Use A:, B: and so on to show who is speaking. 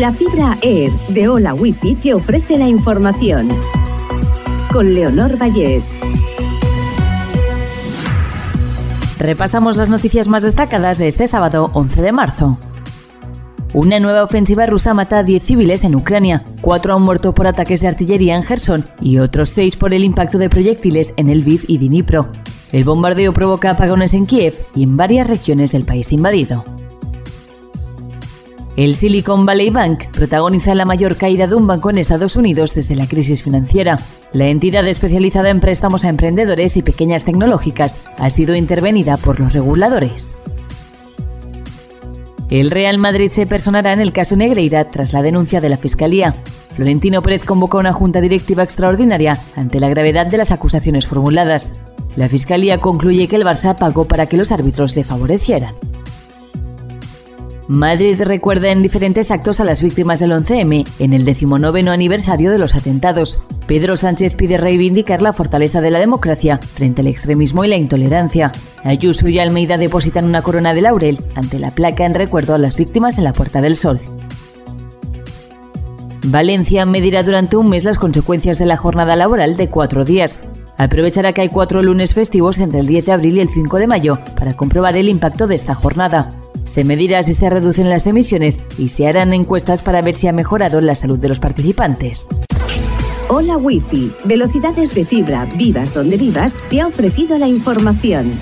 A: La fibra Air de Hola Wifi te ofrece la información. Con Leonor Vallés.
B: Repasamos las noticias más destacadas de este sábado 11 de marzo. Una nueva ofensiva rusa mata a 10 civiles en Ucrania. Cuatro han muerto por ataques de artillería en Gerson y otros seis por el impacto de proyectiles en el Lviv y Dnipro. El bombardeo provoca apagones en Kiev y en varias regiones del país invadido. El Silicon Valley Bank protagoniza la mayor caída de un banco en Estados Unidos desde la crisis financiera. La entidad especializada en préstamos a emprendedores y pequeñas tecnológicas ha sido intervenida por los reguladores. El Real Madrid se personará en el caso Negreira tras la denuncia de la Fiscalía. Florentino Pérez convocó una junta directiva extraordinaria ante la gravedad de las acusaciones formuladas. La Fiscalía concluye que el Barça pagó para que los árbitros le favorecieran. Madrid recuerda en diferentes actos a las víctimas del 11M en el decimonoveno aniversario de los atentados. Pedro Sánchez pide reivindicar la fortaleza de la democracia frente al extremismo y la intolerancia. Ayuso y Almeida depositan una corona de laurel ante la placa en recuerdo a las víctimas en la Puerta del Sol. Valencia medirá durante un mes las consecuencias de la jornada laboral de cuatro días. Aprovechará que hay cuatro lunes festivos entre el 10 de abril y el 5 de mayo para comprobar el impacto de esta jornada. Se medirá si se reducen las emisiones y se harán encuestas para ver si ha mejorado la salud de los participantes.
A: Hola Wi-Fi, velocidades de fibra, vivas donde vivas, te ha ofrecido la información.